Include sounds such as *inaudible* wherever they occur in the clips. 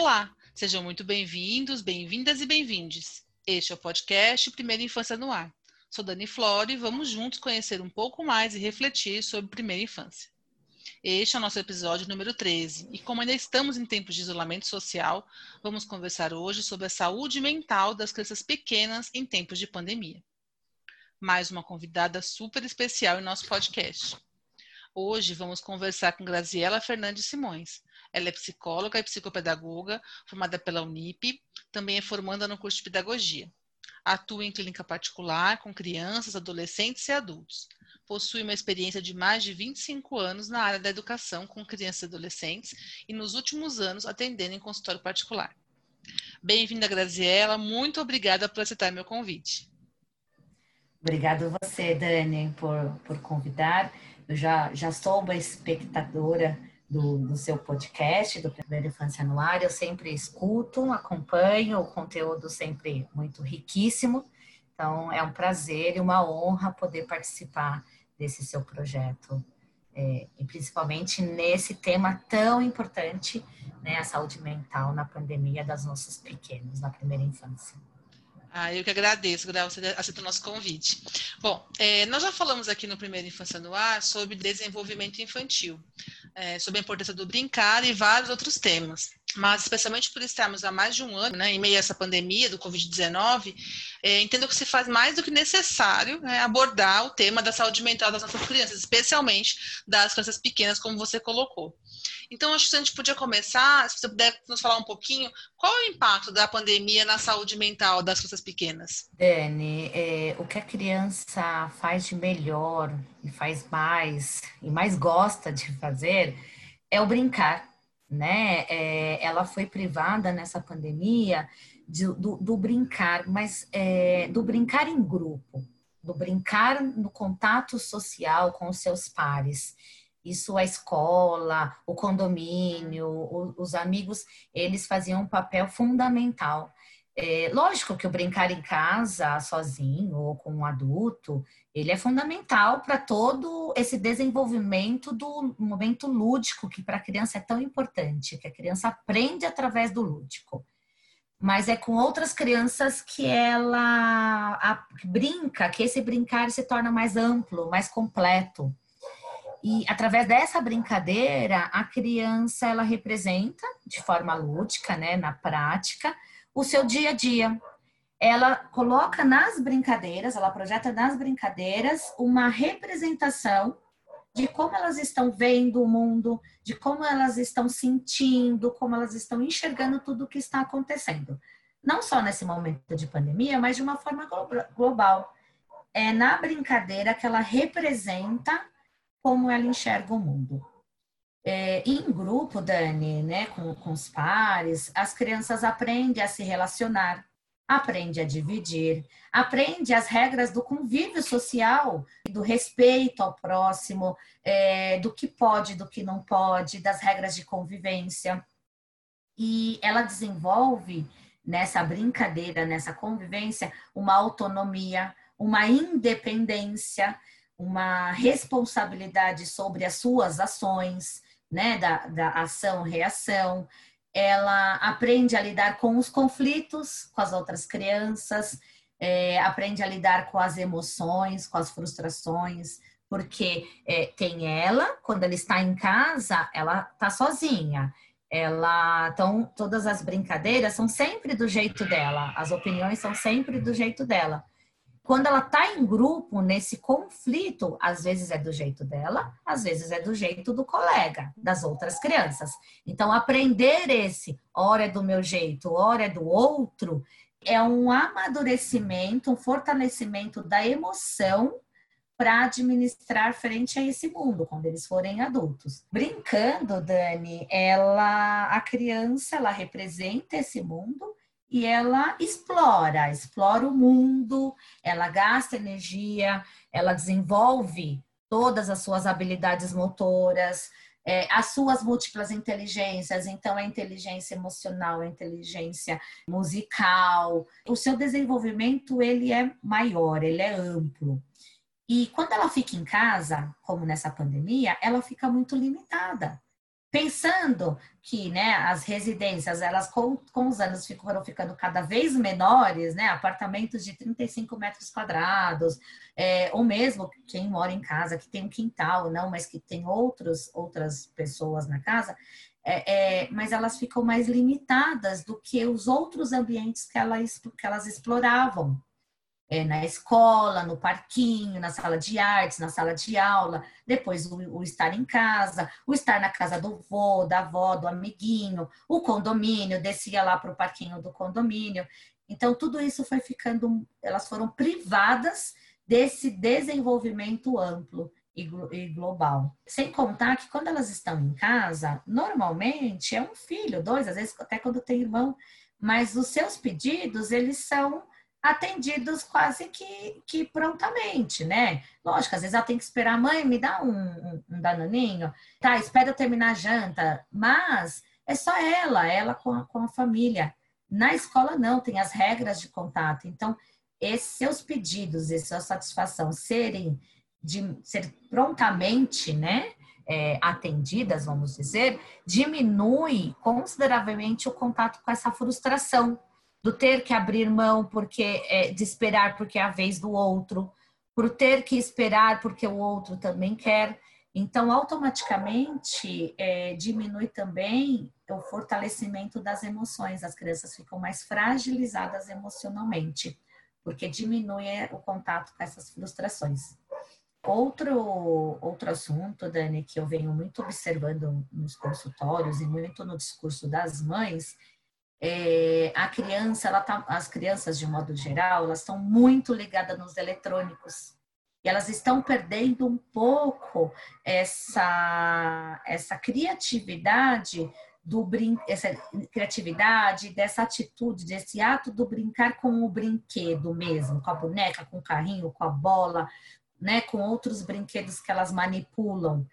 Olá, sejam muito bem-vindos, bem-vindas e bem-vindes. Este é o podcast Primeira Infância no Ar. Sou Dani Flore e vamos juntos conhecer um pouco mais e refletir sobre primeira infância. Este é o nosso episódio número 13 e, como ainda estamos em tempos de isolamento social, vamos conversar hoje sobre a saúde mental das crianças pequenas em tempos de pandemia. Mais uma convidada super especial em nosso podcast. Hoje vamos conversar com Graziela Fernandes Simões. Ela é psicóloga e psicopedagoga, formada pela Unip, também é formanda no curso de pedagogia. Atua em clínica particular com crianças, adolescentes e adultos. Possui uma experiência de mais de 25 anos na área da educação com crianças e adolescentes e nos últimos anos atendendo em consultório particular. Bem-vinda, Graziela. Muito obrigada por aceitar meu convite. Obrigado você, Dani, por, por convidar. Eu já, já sou uma espectadora do, do seu podcast, do Primeira Infância no Ar. Eu sempre escuto, acompanho, o conteúdo sempre muito riquíssimo. Então, é um prazer e uma honra poder participar desse seu projeto. É, e principalmente nesse tema tão importante, né, a saúde mental na pandemia das nossos pequenos, na primeira infância. Ah, eu que agradeço, Grau, você aceitou o nosso convite. Bom, é, nós já falamos aqui no Primeiro Infância no Ar sobre desenvolvimento infantil, é, sobre a importância do brincar e vários outros temas. Mas, especialmente por estarmos há mais de um ano, né, em meio a essa pandemia do Covid-19, é, entendo que se faz mais do que necessário né, abordar o tema da saúde mental das nossas crianças, especialmente das crianças pequenas, como você colocou. Então, acho que a gente podia começar, se você puder nos falar um pouquinho, qual é o impacto da pandemia na saúde mental das crianças pequenas? Dani, é, o que a criança faz de melhor e faz mais, e mais gosta de fazer, é o brincar, né? É, ela foi privada nessa pandemia de, do, do, brincar, mas é, do brincar em grupo, do brincar no contato social com os seus pares. Isso a escola, o condomínio, o, os amigos, eles faziam um papel fundamental. É, lógico que o brincar em casa, sozinho ou com um adulto, ele é fundamental para todo esse desenvolvimento do momento lúdico, que para a criança é tão importante, que a criança aprende através do lúdico. Mas é com outras crianças que ela a, brinca, que esse brincar se torna mais amplo, mais completo. E através dessa brincadeira, a criança ela representa de forma lúdica, né, na prática, o seu dia a dia. Ela coloca nas brincadeiras, ela projeta nas brincadeiras uma representação de como elas estão vendo o mundo, de como elas estão sentindo, como elas estão enxergando tudo o que está acontecendo. Não só nesse momento de pandemia, mas de uma forma global. É na brincadeira que ela representa como ela enxerga o mundo. É, em grupo, Dani, né, com, com os pares, as crianças aprendem a se relacionar, aprendem a dividir, aprendem as regras do convívio social, do respeito ao próximo, é, do que pode, do que não pode, das regras de convivência. E ela desenvolve nessa brincadeira, nessa convivência, uma autonomia, uma independência, uma responsabilidade sobre as suas ações, né, da, da ação-reação, ela aprende a lidar com os conflitos com as outras crianças, é, aprende a lidar com as emoções, com as frustrações, porque é, tem ela, quando ela está em casa, ela está sozinha. Ela, então, todas as brincadeiras são sempre do jeito dela, as opiniões são sempre do jeito dela. Quando ela está em grupo, nesse conflito, às vezes é do jeito dela, às vezes é do jeito do colega, das outras crianças. Então, aprender esse, hora é do meu jeito, hora é do outro, é um amadurecimento, um fortalecimento da emoção para administrar frente a esse mundo quando eles forem adultos. Brincando, Dani, ela a criança, ela representa esse mundo e ela explora, explora o mundo, ela gasta energia, ela desenvolve todas as suas habilidades motoras, é, as suas múltiplas inteligências, então a inteligência emocional, a inteligência musical, o seu desenvolvimento ele é maior, ele é amplo. E quando ela fica em casa, como nessa pandemia, ela fica muito limitada. Pensando que né, as residências, elas com, com os anos foram ficando cada vez menores, né, apartamentos de 35 metros quadrados, é, ou mesmo quem mora em casa, que tem um quintal, não, mas que tem outros, outras pessoas na casa, é, é, mas elas ficam mais limitadas do que os outros ambientes que elas, que elas exploravam é, na escola, no parquinho, na sala de artes, na sala de aula, depois o, o, estar em casa, o estar na casa do vô, da avó, do amiguinho, o condomínio, descia lá para o parquinho do condomínio. Então, tudo isso foi ficando, elas foram privadas desse desenvolvimento amplo e, e global. Sem contar que quando elas estão em casa, normalmente é um filho, dois, às vezes até quando tem irmão, mas os seus pedidos, eles são atendidos quase que, que prontamente, né? Lógico, às vezes ela tem que esperar, mãe, me dá um, um, um danoninho, tá, espera eu terminar a janta, mas é só ela, ela com a, com a família. Na escola não, tem as regras de contato, então esses seus pedidos e sua satisfação serem de ser prontamente, né, é, atendidas, vamos dizer, diminui consideravelmente o contato com essa frustração do ter que abrir mão porque é, de esperar porque é a vez do outro, por ter que esperar porque o outro também quer. Então, automaticamente é, diminui também o fortalecimento das emoções. As crianças ficam mais fragilizadas emocionalmente, porque diminui é, o contato com essas frustrações. Outro, outro assunto, Dani, que eu venho muito observando nos consultórios e muito no discurso das mães, é, a criança, ela tá, as crianças de modo geral, elas estão muito ligadas nos eletrônicos e elas estão perdendo um pouco essa essa criatividade do brin essa criatividade dessa atitude desse ato do brincar com o brinquedo mesmo, com a boneca, com o carrinho, com a bola, né, com outros brinquedos que elas manipulam.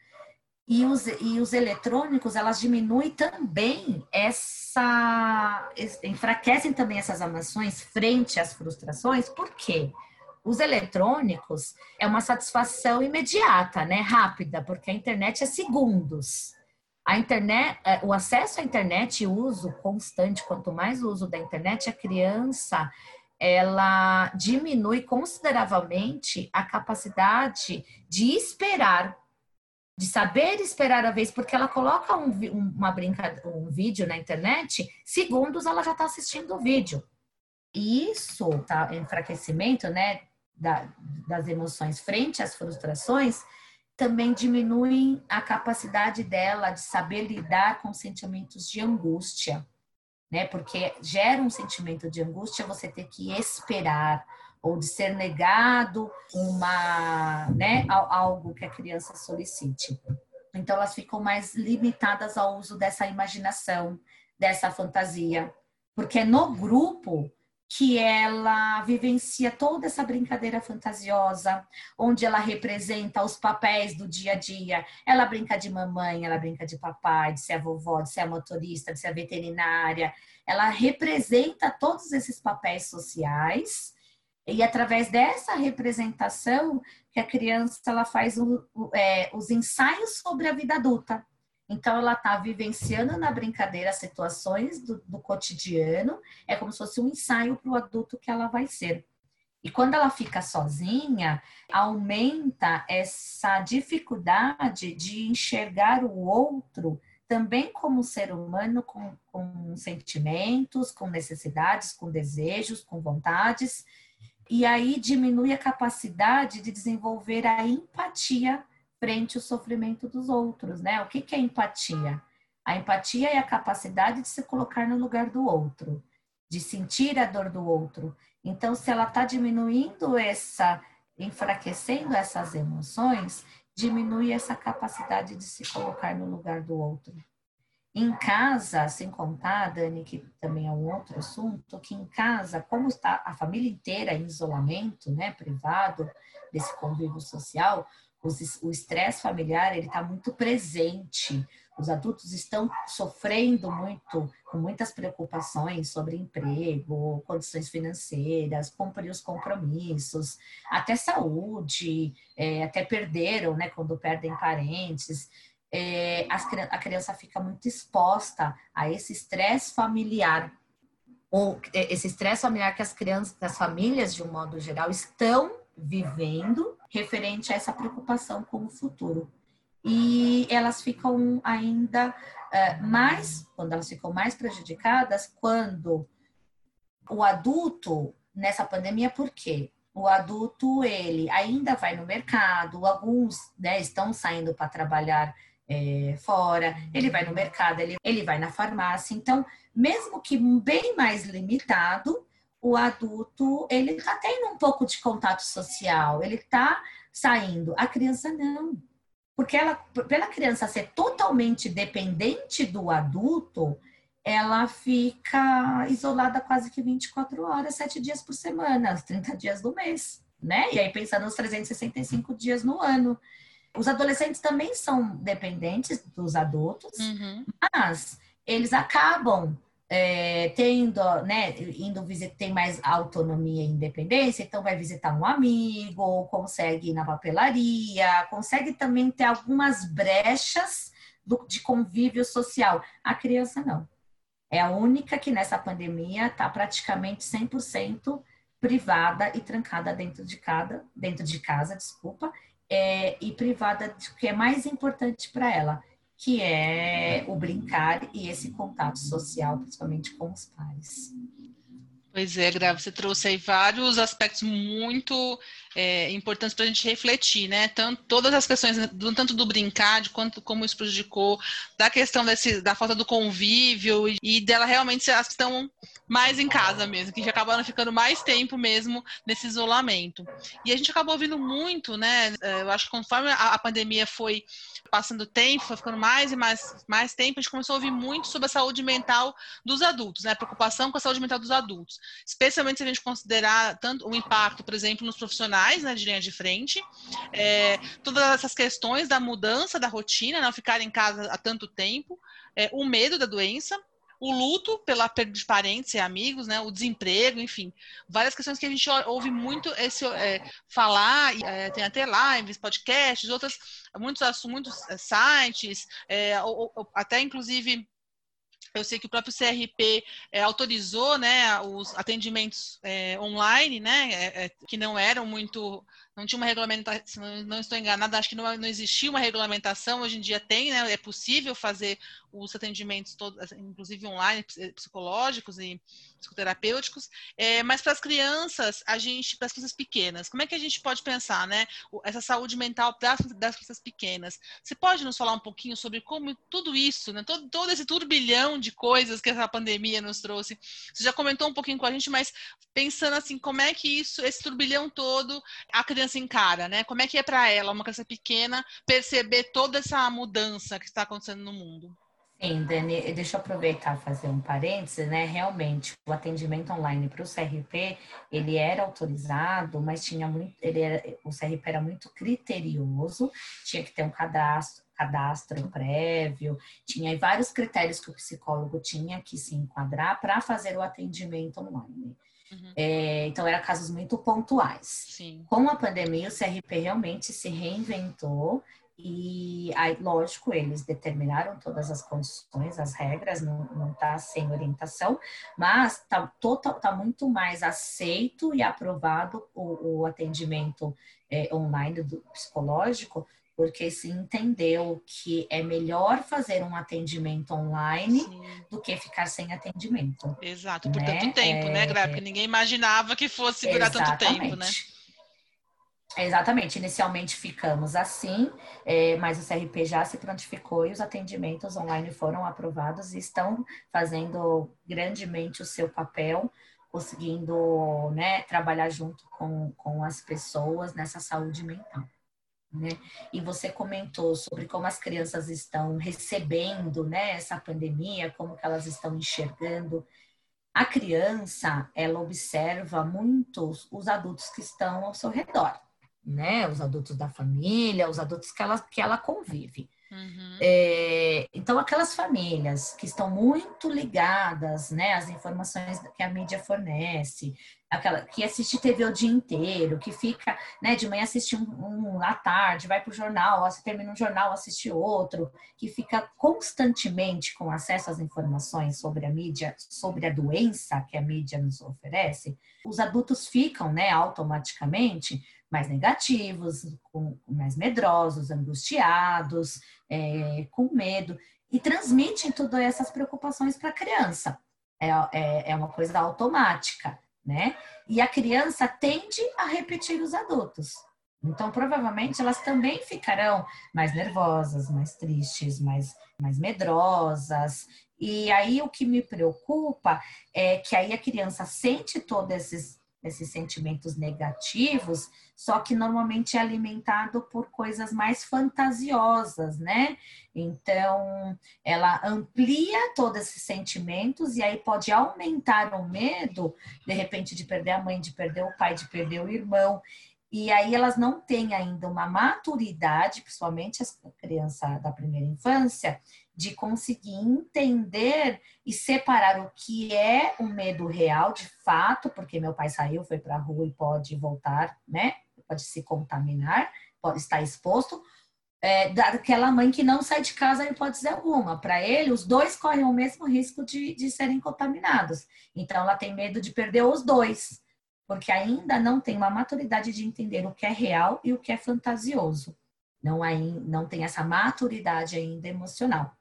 E os, e os eletrônicos, elas diminuem também essa. enfraquecem também essas emoções frente às frustrações, por quê? Os eletrônicos é uma satisfação imediata, né? Rápida, porque a internet é segundos. A internet, é, o acesso à internet e uso constante, quanto mais o uso da internet, a criança ela diminui consideravelmente a capacidade de esperar de saber esperar a vez, porque ela coloca um, uma brincadeira, um vídeo na internet, segundos ela já está assistindo o vídeo. E isso, tá, enfraquecimento, né, da, das emoções frente às frustrações, também diminui a capacidade dela de saber lidar com sentimentos de angústia, né? Porque gera um sentimento de angústia você ter que esperar, ou de ser negado uma, né, algo que a criança solicite. Então elas ficam mais limitadas ao uso dessa imaginação, dessa fantasia, porque é no grupo que ela vivencia toda essa brincadeira fantasiosa, onde ela representa os papéis do dia a dia. Ela brinca de mamãe, ela brinca de papai, de ser a vovó, de ser a motorista, de ser a veterinária. Ela representa todos esses papéis sociais e através dessa representação que a criança ela faz é, os ensaios sobre a vida adulta. Então ela está vivenciando na brincadeira situações do, do cotidiano, é como se fosse um ensaio para o adulto que ela vai ser. E quando ela fica sozinha, aumenta essa dificuldade de enxergar o outro também como ser humano com, com sentimentos, com necessidades, com desejos, com vontades, e aí diminui a capacidade de desenvolver a empatia frente ao sofrimento dos outros, né? O que, que é empatia? A empatia é a capacidade de se colocar no lugar do outro, de sentir a dor do outro. Então, se ela está diminuindo essa, enfraquecendo essas emoções, diminui essa capacidade de se colocar no lugar do outro. Em casa, sem contar, Dani, que também é um outro assunto, que em casa, como está a família inteira em isolamento, né, privado desse convívio social, o estresse familiar ele está muito presente. Os adultos estão sofrendo muito, com muitas preocupações sobre emprego, condições financeiras, cumprir os compromissos, até saúde, é, até perderam, né, quando perdem parentes. É, a criança fica muito exposta a esse estresse familiar, ou é, esse estresse familiar que as crianças, as famílias, de um modo geral, estão vivendo referente a essa preocupação com o futuro. E elas ficam ainda é, mais, quando elas ficam mais prejudicadas, quando o adulto, nessa pandemia, por quê? O adulto, ele ainda vai no mercado, alguns né, estão saindo para trabalhar é, fora, ele vai no mercado, ele, ele vai na farmácia. Então, mesmo que bem mais limitado, o adulto ele está tendo um pouco de contato social, ele está saindo. A criança não. Porque ela, pela criança ser totalmente dependente do adulto, ela fica isolada quase que 24 horas, 7 dias por semana, 30 dias do mês, né? E aí pensando nos 365 dias no ano. Os adolescentes também são dependentes dos adultos, uhum. mas eles acabam é, tendo, né, indo visitar, tem mais autonomia e independência, então vai visitar um amigo, consegue ir na papelaria, consegue também ter algumas brechas do, de convívio social. A criança não. É a única que nessa pandemia está praticamente 100% privada e trancada dentro de cada, dentro de casa, desculpa, é, e privada do que é mais importante para ela, que é o brincar e esse contato social, principalmente com os pais. Pois é, Gra, você trouxe aí vários aspectos muito é, importantes para a gente refletir, né? Tanto, todas as questões, tanto do brincar, de quanto como isso prejudicou, da questão desse, da falta do convívio e, e dela realmente elas estão mais em casa mesmo, que acabaram ficando mais tempo mesmo nesse isolamento. E a gente acabou ouvindo muito, né? É, eu acho que conforme a, pandemia foi passando tempo, foi ficando mais e mais, mais tempo, a gente começou a ouvir muito sobre a saúde mental dos adultos, né? A preocupação com a saúde mental dos adultos. Especialmente se a gente considerar tanto o impacto, por exemplo, nos profissionais né, de linha de frente, é, todas essas questões da mudança da rotina, não ficar em casa há tanto tempo, é, o medo da doença, o luto pela perda de parentes e amigos, né, o desemprego, enfim, várias questões que a gente ouve muito esse é, falar, é, tem até lives, podcasts, outras, muitos, muitos é, sites, é, ou, ou, até inclusive eu sei que o próprio CRP é, autorizou né, os atendimentos é, online, né, é, é, que não eram muito, não tinha uma regulamentação, não estou enganada, acho que não, não existia uma regulamentação, hoje em dia tem, né, é possível fazer os atendimentos todos, inclusive online, psicológicos e psicoterapêuticos, é, mas para as crianças, a gente, para as crianças pequenas, como é que a gente pode pensar, né, essa saúde mental das, das crianças pequenas? Você pode nos falar um pouquinho sobre como tudo isso, né, todo, todo esse turbilhão de coisas que essa pandemia nos trouxe? Você já comentou um pouquinho com a gente, mas pensando assim, como é que isso, esse turbilhão todo, a criança encara, né? Como é que é para ela, uma criança pequena, perceber toda essa mudança que está acontecendo no mundo? Sim, Dani, deixa eu aproveitar fazer um parêntese, né? Realmente, o atendimento online para o CRP, ele era autorizado, mas tinha muito, ele era, o CRP era muito criterioso, tinha que ter um cadastro, cadastro prévio, tinha vários critérios que o psicólogo tinha que se enquadrar para fazer o atendimento online. Uhum. É, então, eram casos muito pontuais. Sim. Com a pandemia, o CRP realmente se reinventou e aí, lógico, eles determinaram todas as condições, as regras, não está sem orientação, mas está tá muito mais aceito e aprovado o, o atendimento é, online do psicológico, porque se entendeu que é melhor fazer um atendimento online Sim. do que ficar sem atendimento. Exato, por né? tanto tempo, é... né, Gra? Porque ninguém imaginava que fosse durar Exatamente. tanto tempo, né? Exatamente, inicialmente ficamos assim, é, mas o CRP já se prontificou e os atendimentos online foram aprovados e estão fazendo grandemente o seu papel, conseguindo né, trabalhar junto com, com as pessoas nessa saúde mental. Né? E você comentou sobre como as crianças estão recebendo né, essa pandemia, como que elas estão enxergando. A criança, ela observa muito os adultos que estão ao seu redor né? Os adultos da família, os adultos que ela, que ela convive. Uhum. É, então, aquelas famílias que estão muito ligadas né, às informações que a mídia fornece, aquela que assiste TV o dia inteiro, que fica, né, de manhã assiste um, um à tarde, vai para o jornal, termina um jornal, assiste outro, que fica constantemente com acesso às informações sobre a mídia, sobre a doença que a mídia nos oferece, os adultos ficam, né, automaticamente mais negativos, com, mais medrosos, angustiados, é, com medo, e transmitem todas essas preocupações para a criança. É, é, é uma coisa automática né? E a criança tende a repetir os adultos. Então, provavelmente, elas também ficarão mais nervosas, mais tristes, mais, mais medrosas. E aí, o que me preocupa é que aí a criança sente todos esses esses sentimentos negativos, só que normalmente é alimentado por coisas mais fantasiosas, né? Então, ela amplia todos esses sentimentos e aí pode aumentar o medo, de repente, de perder a mãe, de perder o pai, de perder o irmão. E aí elas não têm ainda uma maturidade, principalmente as crianças da primeira infância, de conseguir entender e separar o que é o medo real de fato, porque meu pai saiu, foi para a rua e pode voltar, né? Pode se contaminar, pode estar exposto. É, daquela mãe que não sai de casa em hipótese alguma. Para ele, os dois correm o mesmo risco de, de serem contaminados. Então, ela tem medo de perder os dois, porque ainda não tem uma maturidade de entender o que é real e o que é fantasioso. Não, aí, não tem essa maturidade ainda emocional.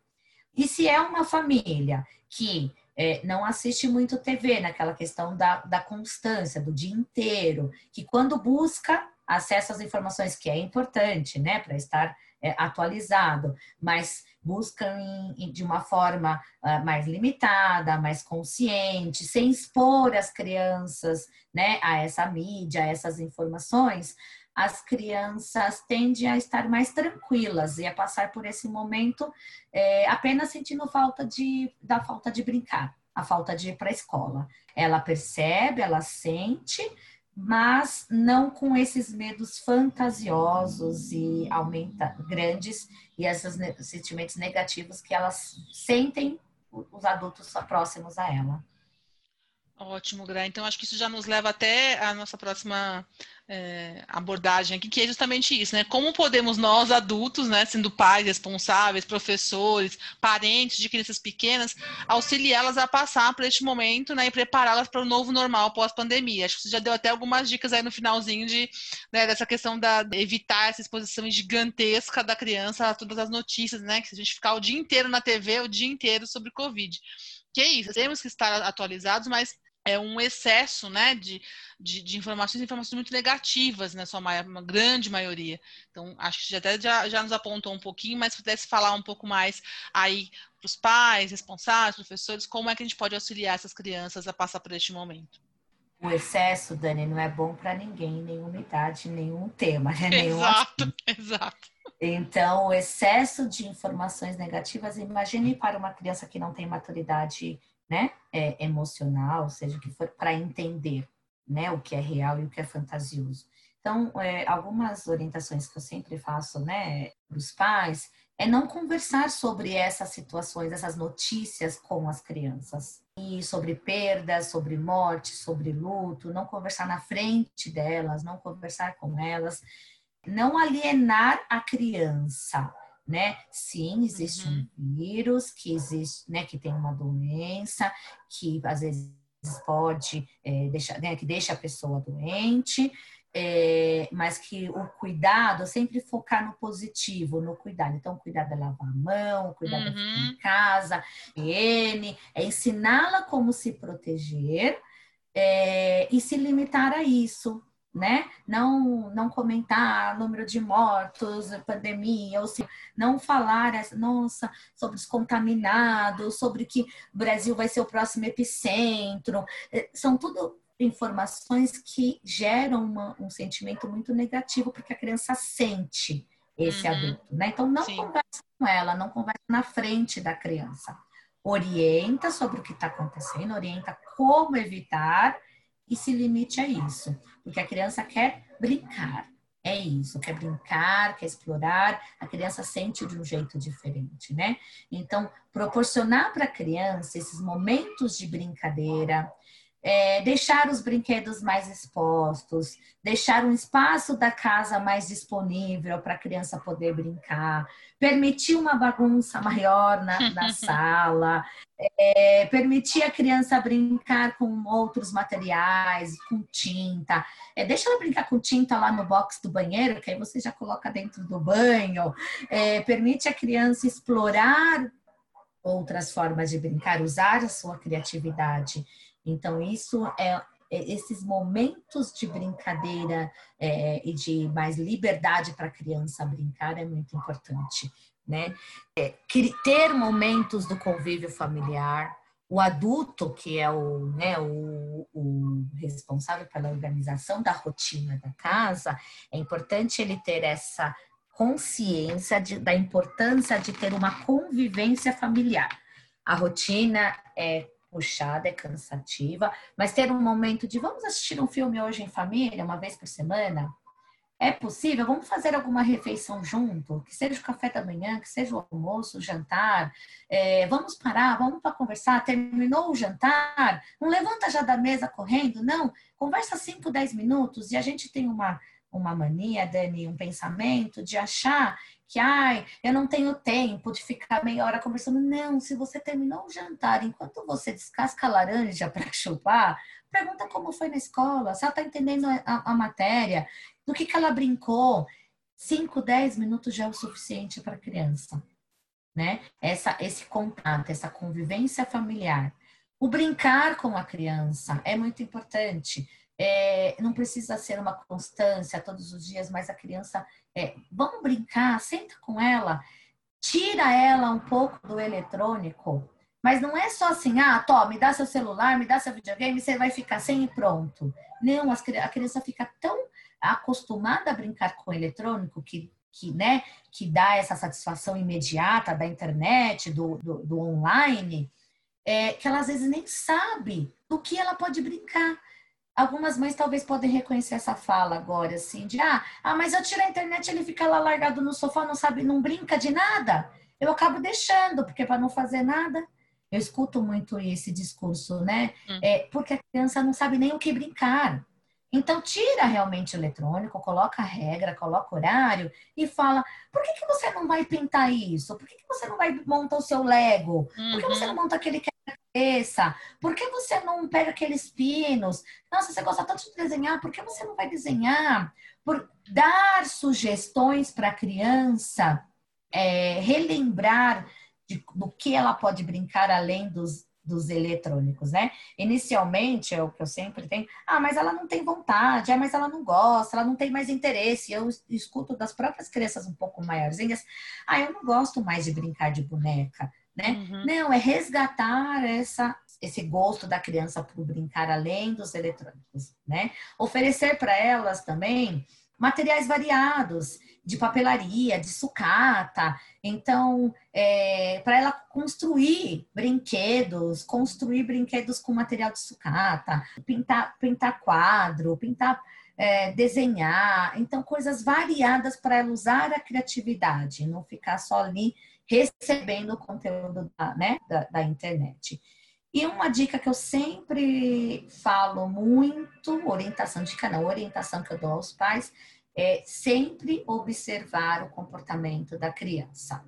E se é uma família que é, não assiste muito TV, naquela questão da, da constância, do dia inteiro, que quando busca acesso às informações, que é importante, né, para estar é, atualizado, mas buscam em, de uma forma uh, mais limitada, mais consciente, sem expor as crianças, né, a essa mídia, a essas informações, as crianças tendem a estar mais tranquilas e a passar por esse momento é, apenas sentindo falta de, da falta de brincar, a falta de ir para a escola. Ela percebe, ela sente, mas não com esses medos fantasiosos e aumenta grandes e esses sentimentos negativos que elas sentem os adultos próximos a ela. Ótimo, Gra. Então, acho que isso já nos leva até a nossa próxima é, abordagem aqui, que é justamente isso, né? Como podemos nós, adultos, né, sendo pais responsáveis, professores, parentes de crianças pequenas, auxiliá-las a passar por este momento, né, e prepará-las para o novo normal pós-pandemia. Acho que você já deu até algumas dicas aí no finalzinho de, né, dessa questão da evitar essa exposição gigantesca da criança a todas as notícias, né? Que se a gente ficar o dia inteiro na TV, o dia inteiro sobre Covid. Que é isso, temos que estar atualizados, mas é um excesso né, de, de, de, informações, informações muito negativas, né, sua maior, uma grande maioria. Então, acho que já até já, já nos apontou um pouquinho, mas se pudesse falar um pouco mais aí para os pais, responsáveis, professores, como é que a gente pode auxiliar essas crianças a passar por este momento? O excesso, Dani, não é bom para ninguém, nenhuma idade, nenhum tema, né? Nenhum exato, assunto. *laughs* exato. Então, o excesso de informações negativas, imagine para uma criança que não tem maturidade né, é, emocional, seja o que for, para entender né, o que é real e o que é fantasioso. Então, é, algumas orientações que eu sempre faço né, para os pais é não conversar sobre essas situações, essas notícias com as crianças. E sobre perdas, sobre morte, sobre luto, não conversar na frente delas, não conversar com elas, não alienar a criança né? Sim, existe uhum. um vírus que existe, né? Que tem uma doença que às vezes pode é, deixar, né, que deixa a pessoa doente, é, mas que o cuidado sempre focar no positivo, no cuidado. Então, cuidar de lavar a mão, cuidar uhum. ficar em casa, higiene, é ensiná-la como se proteger é, e se limitar a isso, né? Não, não comentar número de mortos, pandemia, ou se não falar, nossa, sobre os contaminados, sobre que o Brasil vai ser o próximo epicentro. É, são tudo informações que geram uma, um sentimento muito negativo, porque a criança sente esse uhum. adulto, né? Então, não Sim. conversa com ela, não conversa na frente da criança. Orienta sobre o que está acontecendo, orienta como evitar e se limite a isso, porque a criança quer brincar, é isso, quer brincar, quer explorar, a criança sente de um jeito diferente, né? Então, proporcionar para a criança esses momentos de brincadeira, é, deixar os brinquedos mais expostos, deixar um espaço da casa mais disponível para a criança poder brincar, permitir uma bagunça maior na, na *laughs* sala, é, permitir a criança brincar com outros materiais, com tinta. É, deixa ela brincar com tinta lá no box do banheiro, que aí você já coloca dentro do banho. É, permite a criança explorar outras formas de brincar, usar a sua criatividade. Então, isso é, é esses momentos de brincadeira é, e de mais liberdade para a criança brincar é muito importante, né? É, ter momentos do convívio familiar, o adulto que é o, né, o, o, responsável pela organização da rotina da casa, é importante ele ter essa consciência de, da importância de ter uma convivência familiar. A rotina é puxada, é cansativa, mas ter um momento de vamos assistir um filme hoje em família, uma vez por semana, é possível? Vamos fazer alguma refeição junto, que seja o café da manhã, que seja o almoço, o jantar. É, vamos parar, vamos para conversar. Terminou o jantar? Não levanta já da mesa correndo, não. Conversa 5, 10 minutos e a gente tem uma, uma mania, Dani, um pensamento de achar que, ai, eu não tenho tempo de ficar meia hora conversando. Não, se você terminou o jantar, enquanto você descasca a laranja *laughs* para chupar, pergunta como foi na escola, se ela está entendendo a, a, matéria, do que, que ela brincou. 5, 10 minutos já é o suficiente para a criança, né? Essa, esse contato, essa convivência familiar. O brincar com a criança é muito importante. É, não precisa ser uma constância todos os dias, mas a criança, é, vamos brincar, senta com ela, tira ela um pouco do eletrônico, mas não é só assim, ah, Tó, me dá seu celular, me dá seu videogame, você vai ficar sem e pronto. Não, a criança fica tão acostumada a brincar com o eletrônico que, que, né, que dá essa satisfação imediata da internet, do, do, do online, é, que ela às vezes nem sabe do que ela pode brincar. Algumas mães talvez podem reconhecer essa fala agora, assim, de ah, ah, mas eu tiro a internet, ele fica lá largado no sofá, não sabe, não brinca de nada. Eu acabo deixando, porque para não fazer nada. Eu escuto muito esse discurso, né? Hum. É, porque a criança não sabe nem o que brincar. Então, tira realmente o eletrônico, coloca a regra, coloca horário e fala: por que, que você não vai pintar isso? Por que, que você não vai montar o seu Lego? Por que você não uhum. monta aquele quebra-cabeça? Por que você não pega aqueles pinos? Nossa, você gosta tanto de desenhar, por que você não vai desenhar? Por dar sugestões para a criança é, relembrar de, do que ela pode brincar além dos, dos eletrônicos, né? Inicialmente, é o que eu sempre tenho, ah, mas ela não tem vontade, ah, mas ela não gosta, ela não tem mais interesse. Eu escuto das próprias crianças um pouco maiorzinhas, ah, eu não gosto mais de brincar de boneca, né? Uhum. Não, é resgatar essa esse gosto da criança por brincar além dos eletrônicos, né? Oferecer para elas também materiais variados de papelaria, de sucata. Então, é, para ela construir brinquedos, construir brinquedos com material de sucata, pintar, pintar quadro, pintar, é, desenhar. Então, coisas variadas para ela usar a criatividade, não ficar só ali recebendo o conteúdo da, né, da, da internet. E uma dica que eu sempre falo muito, orientação, dica não, orientação que eu dou aos pais, é sempre observar o comportamento da criança.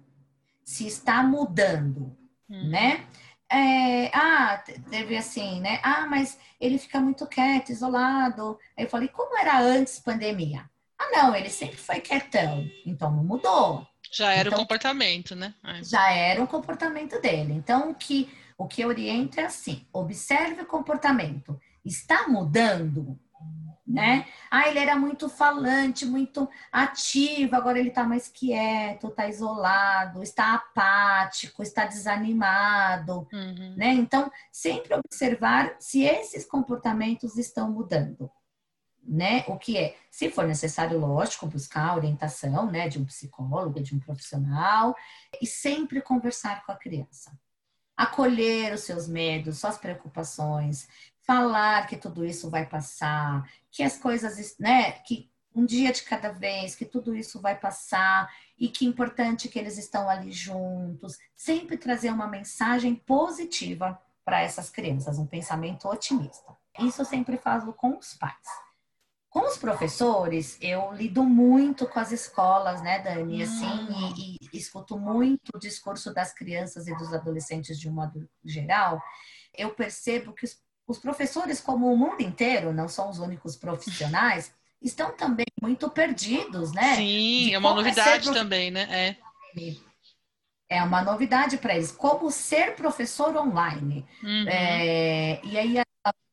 Se está mudando, hum. né? É, ah, teve assim, né? Ah, mas ele fica muito quieto, isolado. Aí eu falei, como era antes pandemia? Ah, não, ele sempre foi quietão, então não mudou. Já era então, o comportamento, né? É. Já era o comportamento dele. Então, o que, o que oriento é assim: observe o comportamento. Está mudando? né? Ah, ele era muito falante, muito ativo, agora ele está mais quieto, está isolado, está apático, está desanimado, uhum. né? Então, sempre observar se esses comportamentos estão mudando, né? O que é, se for necessário, lógico, buscar a orientação, né, de um psicólogo, de um profissional, e sempre conversar com a criança acolher os seus medos, suas preocupações, falar que tudo isso vai passar, que as coisas, né, que um dia de cada vez, que tudo isso vai passar e que é importante que eles estão ali juntos. Sempre trazer uma mensagem positiva para essas crianças, um pensamento otimista. Isso sempre faço com os pais. Com os professores, eu lido muito com as escolas, né, Dani? Assim, hum. e, e escuto muito o discurso das crianças e dos adolescentes de um modo geral. Eu percebo que os, os professores, como o mundo inteiro, não são os únicos profissionais, estão também muito perdidos, né? Sim, é uma novidade também, né? É. É uma novidade para eles. Como ser professor online. Uhum. É, e aí a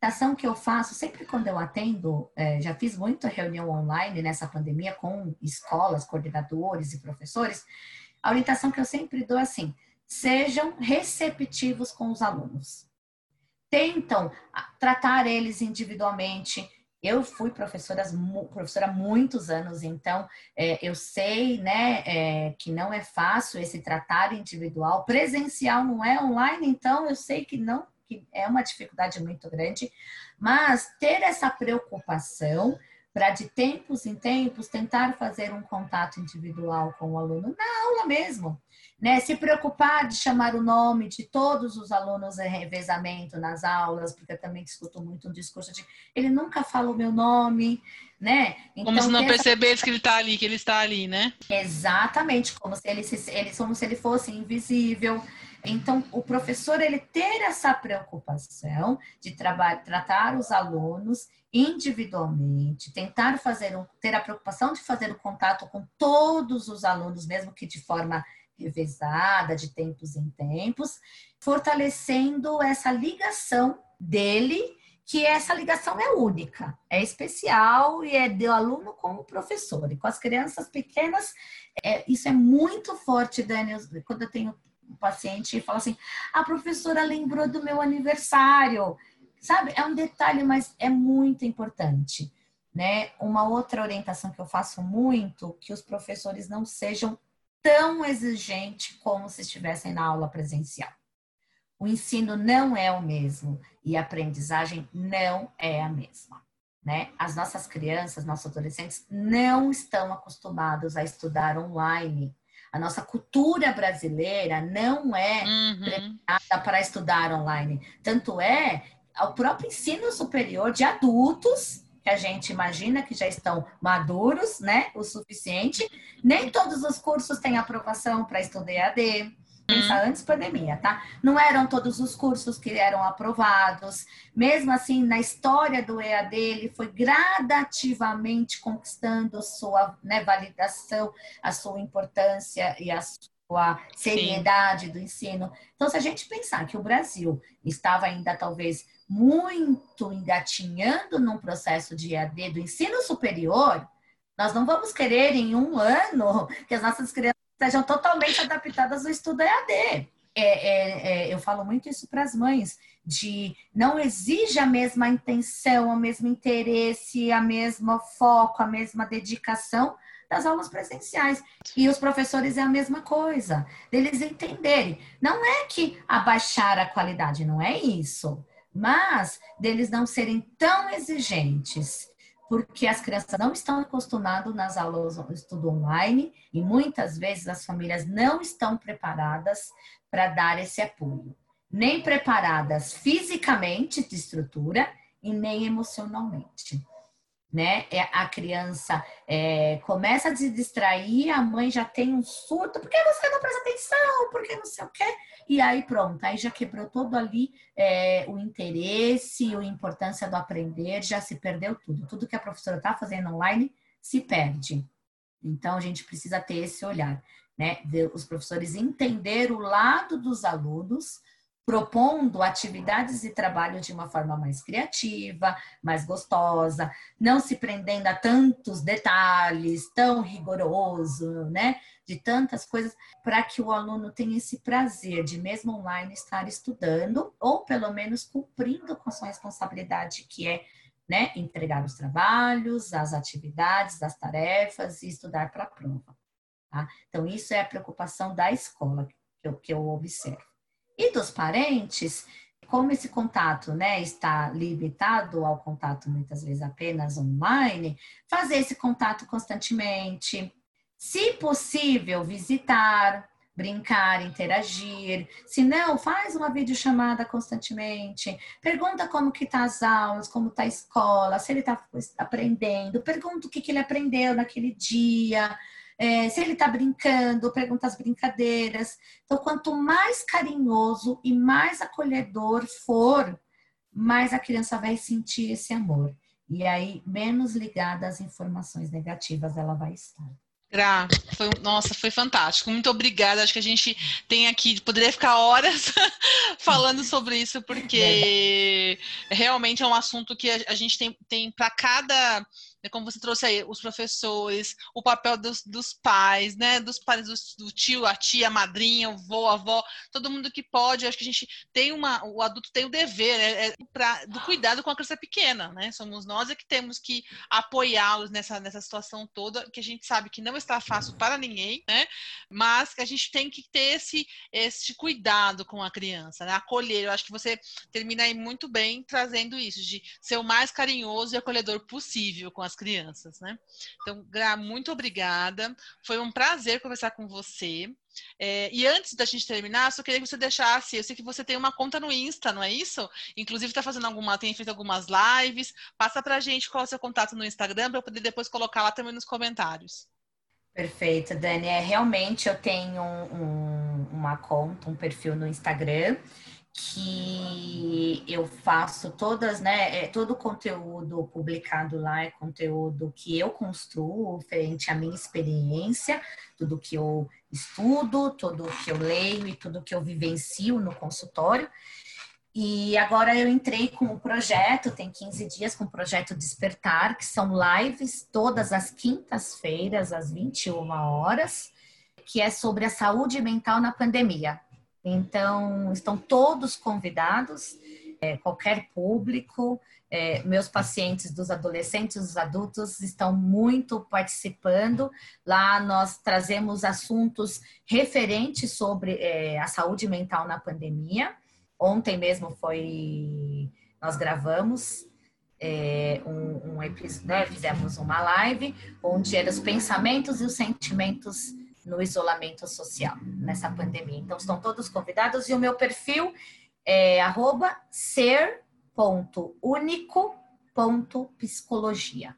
orientação que eu faço, sempre quando eu atendo, é, já fiz muita reunião online nessa pandemia com escolas, coordenadores e professores, a orientação que eu sempre dou é assim, sejam receptivos com os alunos. Tentam tratar eles individualmente, eu fui professora, professora há muitos anos, então é, eu sei né, é, que não é fácil esse tratar individual. Presencial não é online, então eu sei que não que é uma dificuldade muito grande, mas ter essa preocupação para de tempos em tempos tentar fazer um contato individual com o aluno na aula mesmo, né? Se preocupar de chamar o nome de todos os alunos em revezamento nas aulas, porque eu também discuto muito um discurso de ele nunca fala o meu nome, né? Então, como se não percebesse essa... que ele está ali, que ele está ali, né? Exatamente, como se ele, se, ele, como se ele fosse invisível. Então, o professor ele ter essa preocupação de tratar os alunos individualmente, tentar fazer um, ter a preocupação de fazer o contato com todos os alunos, mesmo que de forma revezada, de tempos em tempos, fortalecendo essa ligação dele, que essa ligação é única, é especial e é do aluno com o professor. E com as crianças pequenas, é, isso é muito forte, Dani. Quando eu tenho um paciente e fala assim: a professora lembrou do meu aniversário. Sabe? É um detalhe, mas é muito importante. Né? Uma outra orientação que eu faço muito, que os professores não sejam tão exigentes como se estivessem na aula presencial. O ensino não é o mesmo e a aprendizagem não é a mesma. Né? As nossas crianças, nossos adolescentes não estão acostumados a estudar online a nossa cultura brasileira não é uhum. preparada para estudar online. Tanto é, o próprio ensino superior de adultos, que a gente imagina que já estão maduros, né, o suficiente, nem todos os cursos têm aprovação para estudar EAD Pensa uhum. antes pandemia, tá? Não eram todos os cursos que eram aprovados. Mesmo assim, na história do EAD, ele foi gradativamente conquistando sua né, validação, a sua importância e a sua seriedade Sim. do ensino. Então, se a gente pensar que o Brasil estava ainda talvez muito engatinhando num processo de EAD do ensino superior, nós não vamos querer em um ano que as nossas crianças sejam totalmente adaptadas ao estudo EAD. É, é, é, eu falo muito isso para as mães, de não exige a mesma intenção, o mesmo interesse, a mesma foco, a mesma dedicação das aulas presenciais. E os professores é a mesma coisa, deles entenderem. Não é que abaixar a qualidade, não é isso, mas deles não serem tão exigentes porque as crianças não estão acostumadas nas aulas do estudo online e muitas vezes as famílias não estão preparadas para dar esse apoio, nem preparadas fisicamente de estrutura e nem emocionalmente. Né? É, a criança é, começa a se distrair, a mãe já tem um surto, porque você não presta atenção, porque não sei o quê. E aí pronto, aí já quebrou todo ali é, o interesse, a importância do aprender, já se perdeu tudo. Tudo que a professora está fazendo online se perde. Então a gente precisa ter esse olhar, né? De os professores entender o lado dos alunos propondo atividades e trabalho de uma forma mais criativa, mais gostosa, não se prendendo a tantos detalhes, tão rigoroso, né? De tantas coisas, para que o aluno tenha esse prazer de, mesmo online, estar estudando, ou pelo menos cumprindo com a sua responsabilidade, que é né, entregar os trabalhos, as atividades, as tarefas e estudar para a prova. Tá? Então, isso é a preocupação da escola que eu, que eu observo. E dos parentes, como esse contato né, está limitado ao contato muitas vezes apenas online, fazer esse contato constantemente. Se possível, visitar, brincar, interagir. Se não, faz uma videochamada constantemente. Pergunta como que tá as aulas, como tá a escola, se ele está aprendendo. Pergunta o que, que ele aprendeu naquele dia. É, se ele está brincando, pergunta as brincadeiras. Então, quanto mais carinhoso e mais acolhedor for, mais a criança vai sentir esse amor. E aí, menos ligada às informações negativas ela vai estar. Gra, foi, nossa, foi fantástico. Muito obrigada. Acho que a gente tem aqui, poderia ficar horas *laughs* falando sobre isso, porque realmente é um assunto que a, a gente tem, tem para cada né, como você trouxe aí, os professores, o papel dos, dos pais, né? Dos pais, do, tio, a tia, a madrinha, o vô, a avó, todo mundo que pode. Acho que a gente tem uma. O adulto tem o dever né, é pra, do cuidado com a criança pequena, né? Somos nós é que temos que apoiá-los nessa, nessa situação toda, que a gente sabe que não está fácil para ninguém, né? Mas que a gente tem que ter esse, esse cuidado com a criança, né? Acolher. Eu acho que você termina aí muito bem trazendo isso, de ser o mais carinhoso e acolhedor possível com as crianças, né? Então, Gra, muito obrigada. Foi um prazer conversar com você. É, e antes da gente terminar, só queria que você deixasse. Eu sei que você tem uma conta no Insta, não é isso? Inclusive está fazendo alguma, tem feito algumas lives. Passa para a gente qual é o seu contato no Instagram para eu poder depois colocar lá também nos comentários. Perfeito, Dani. É, realmente eu tenho um, uma conta, um perfil no Instagram que eu faço todas, né? É, todo o conteúdo publicado lá é conteúdo que eu construo frente à minha experiência, tudo que eu estudo, tudo que eu leio e tudo que eu vivencio no consultório. E agora eu entrei com o projeto, tem 15 dias com o projeto Despertar, que são lives todas as quintas-feiras, às 21 horas, que é sobre a saúde mental na pandemia. Então, estão todos convidados, é, qualquer público. É, meus pacientes dos adolescentes, dos adultos estão muito participando. Lá nós trazemos assuntos referentes sobre é, a saúde mental na pandemia. Ontem mesmo foi, nós gravamos é, um, um episódio, né, fizemos uma live onde eram os pensamentos e os sentimentos no isolamento social, nessa pandemia. Então, estão todos convidados e o meu perfil é arroba ser.único.psicologia,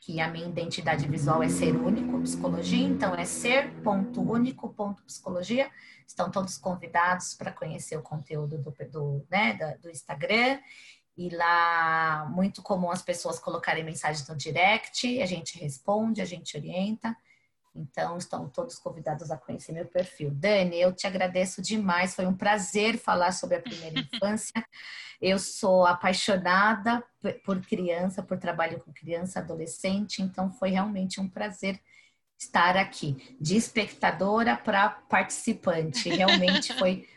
que a minha identidade visual é ser único, psicologia, então é ser.único.psicologia. Estão todos convidados para conhecer o conteúdo do, do, né, do Instagram. E lá, muito comum as pessoas colocarem mensagens no direct, a gente responde, a gente orienta. Então, estão todos convidados a conhecer meu perfil. Dani, eu te agradeço demais. Foi um prazer falar sobre a primeira *laughs* infância. Eu sou apaixonada por criança, por trabalho com criança, adolescente. Então, foi realmente um prazer estar aqui, de espectadora para participante. Realmente *laughs* foi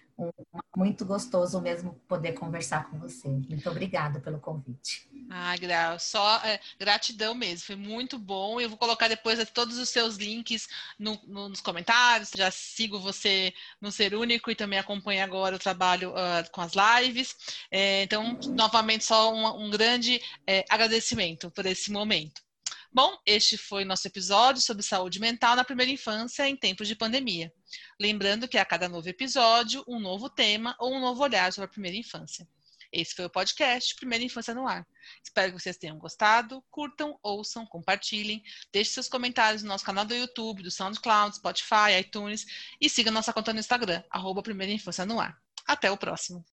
muito gostoso mesmo poder conversar com você. Muito obrigada pelo convite. Ah, Gra, só é, gratidão mesmo, foi muito bom. Eu vou colocar depois todos os seus links no, no, nos comentários. Já sigo você no Ser Único e também acompanho agora o trabalho uh, com as lives. É, então, novamente, só um, um grande é, agradecimento por esse momento. Bom, este foi nosso episódio sobre saúde mental na primeira infância em tempos de pandemia. Lembrando que a cada novo episódio, um novo tema ou um novo olhar sobre a primeira infância. Esse foi o podcast Primeira Infância no Ar. Espero que vocês tenham gostado. Curtam, ouçam, compartilhem. Deixe seus comentários no nosso canal do YouTube, do SoundCloud, Spotify, iTunes e siga nossa conta no Instagram, arroba Primeira Infância no Ar. Até o próximo.